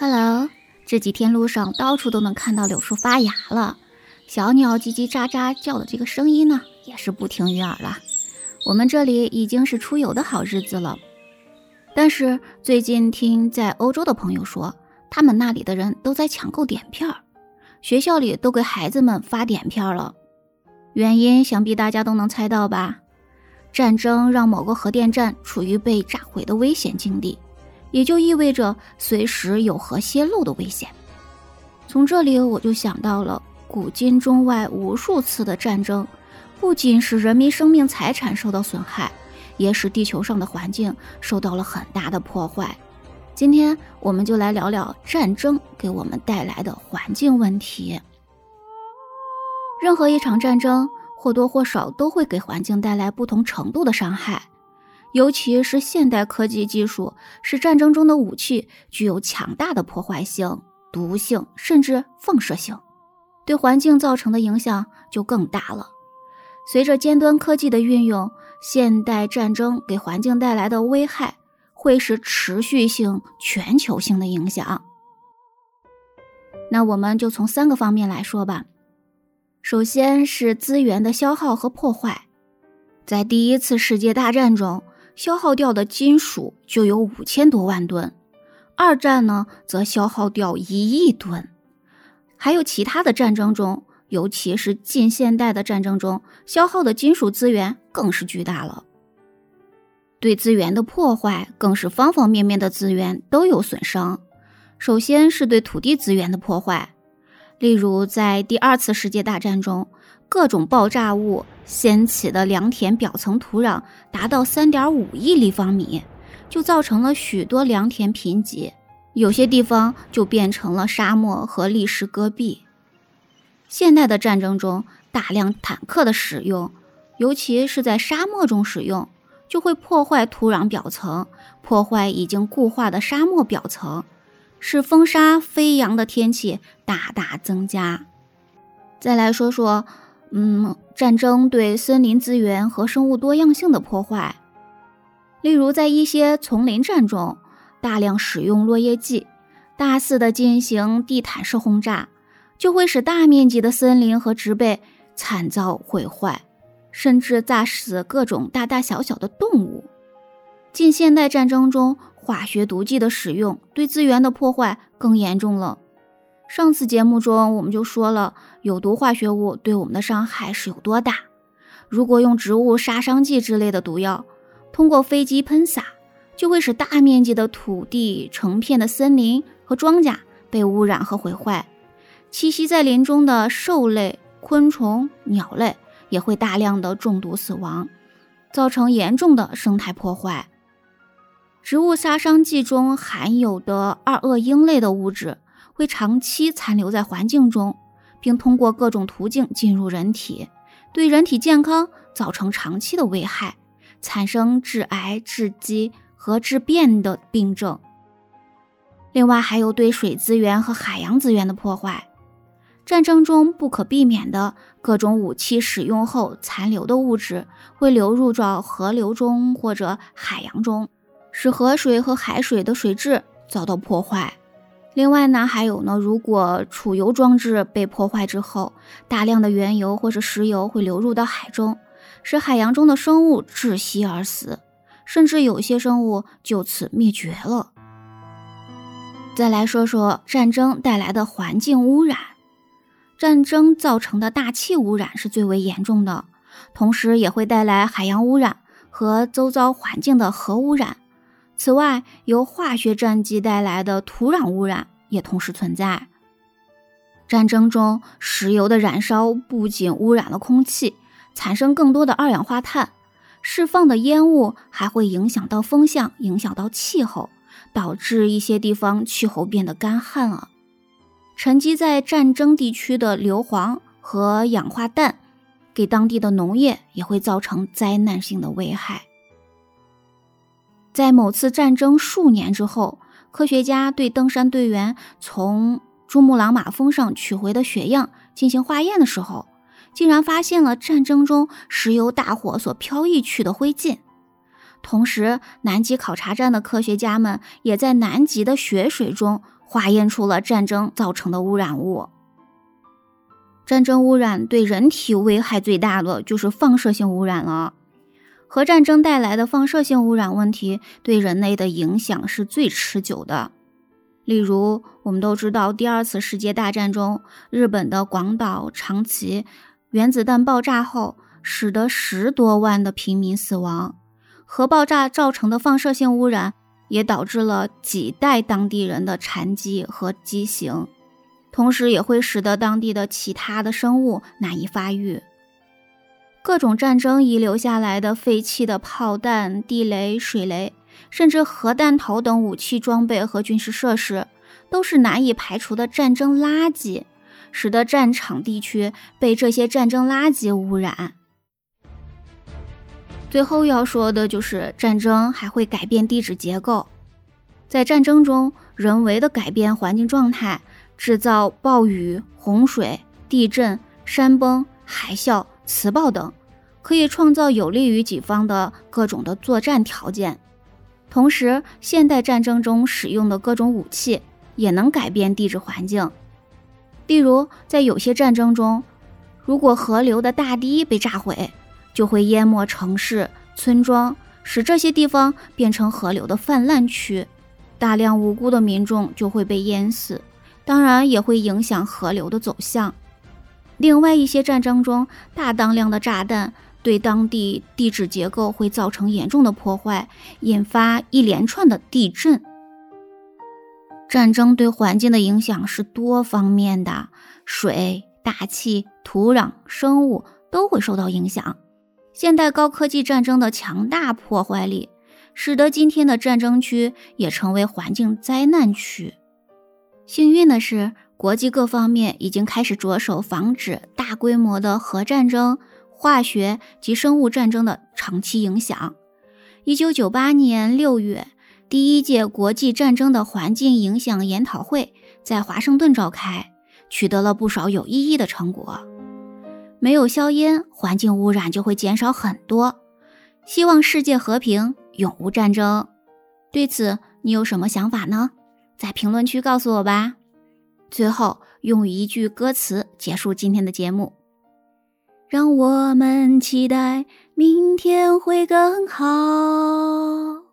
Hello，这几天路上到处都能看到柳树发芽了，小鸟叽叽喳喳叫的这个声音呢，也是不听于耳了。我们这里已经是出游的好日子了，但是最近听在欧洲的朋友说，他们那里的人都在抢购碘片儿，学校里都给孩子们发碘片了。原因想必大家都能猜到吧？战争让某个核电站处于被炸毁的危险境地。也就意味着随时有核泄漏的危险。从这里我就想到了，古今中外无数次的战争，不仅使人民生命财产受到损害，也使地球上的环境受到了很大的破坏。今天我们就来聊聊战争给我们带来的环境问题。任何一场战争或多或少都会给环境带来不同程度的伤害。尤其是现代科技技术使战争中的武器具有强大的破坏性、毒性，甚至放射性，对环境造成的影响就更大了。随着尖端科技的运用，现代战争给环境带来的危害会是持续性、全球性的影响。那我们就从三个方面来说吧。首先是资源的消耗和破坏，在第一次世界大战中。消耗掉的金属就有五千多万吨，二战呢则消耗掉一亿吨，还有其他的战争中，尤其是近现代的战争中，消耗的金属资源更是巨大了。对资源的破坏更是方方面面的资源都有损伤。首先是对土地资源的破坏，例如在第二次世界大战中。各种爆炸物掀起的良田表层土壤达到三点五亿立方米，就造成了许多良田贫瘠，有些地方就变成了沙漠和砾石戈壁。现代的战争中，大量坦克的使用，尤其是在沙漠中使用，就会破坏土壤表层，破坏已经固化的沙漠表层，使风沙飞扬的天气大大增加。再来说说。嗯，战争对森林资源和生物多样性的破坏，例如在一些丛林战中，大量使用落叶剂，大肆的进行地毯式轰炸，就会使大面积的森林和植被惨遭毁坏，甚至炸死各种大大小小的动物。近现代战争中，化学毒剂的使用对资源的破坏更严重了。上次节目中我们就说了，有毒化学物对我们的伤害是有多大。如果用植物杀伤剂之类的毒药，通过飞机喷洒，就会使大面积的土地、成片的森林和庄稼被污染和毁坏。栖息在林中的兽类、昆虫、鸟类也会大量的中毒死亡，造成严重的生态破坏。植物杀伤剂中含有的二恶英类的物质。会长期残留在环境中，并通过各种途径进入人体，对人体健康造成长期的危害，产生致癌、致畸和致变的病症。另外，还有对水资源和海洋资源的破坏。战争中不可避免的各种武器使用后残留的物质会流入到河流中或者海洋中，使河水和海水的水质遭到破坏。另外呢，还有呢，如果储油装置被破坏之后，大量的原油或者石油会流入到海中，使海洋中的生物窒息而死，甚至有些生物就此灭绝了。再来说说战争带来的环境污染，战争造成的大气污染是最为严重的，同时也会带来海洋污染和周遭环境的核污染。此外，由化学战机带来的土壤污染也同时存在。战争中，石油的燃烧不仅污染了空气，产生更多的二氧化碳，释放的烟雾还会影响到风向，影响到气候，导致一些地方气候变得干旱了。沉积在战争地区的硫磺和氧化氮，给当地的农业也会造成灾难性的危害。在某次战争数年之后，科学家对登山队员从珠穆朗玛峰上取回的血样进行化验的时候，竟然发现了战争中石油大火所飘逸去的灰烬。同时，南极考察站的科学家们也在南极的雪水中化验出了战争造成的污染物。战争污染对人体危害最大的就是放射性污染了。核战争带来的放射性污染问题对人类的影响是最持久的。例如，我们都知道，第二次世界大战中，日本的广岛、长崎原子弹爆炸后，使得十多万的平民死亡。核爆炸造成的放射性污染也导致了几代当地人的残疾和畸形。同时也会使得当地的其他的生物难以发育。各种战争遗留下来的废弃的炮弹、地雷、水雷，甚至核弹头等武器装备和军事设施，都是难以排除的战争垃圾，使得战场地区被这些战争垃圾污染。最后要说的就是，战争还会改变地质结构，在战争中人为的改变环境状态。制造暴雨、洪水、地震、山崩、海啸、磁暴等，可以创造有利于己方的各种的作战条件。同时，现代战争中使用的各种武器也能改变地质环境。例如，在有些战争中，如果河流的大堤被炸毁，就会淹没城市、村庄，使这些地方变成河流的泛滥区，大量无辜的民众就会被淹死。当然也会影响河流的走向。另外一些战争中，大当量的炸弹对当地地质结构会造成严重的破坏，引发一连串的地震。战争对环境的影响是多方面的，水、大气、土壤、生物都会受到影响。现代高科技战争的强大破坏力，使得今天的战争区也成为环境灾难区。幸运的是，国际各方面已经开始着手防止大规模的核战争、化学及生物战争的长期影响。一九九八年六月，第一届国际战争的环境影响研讨会在华盛顿召开，取得了不少有意义的成果。没有硝烟，环境污染就会减少很多。希望世界和平，永无战争。对此，你有什么想法呢？在评论区告诉我吧。最后，用一句歌词结束今天的节目：让我们期待明天会更好。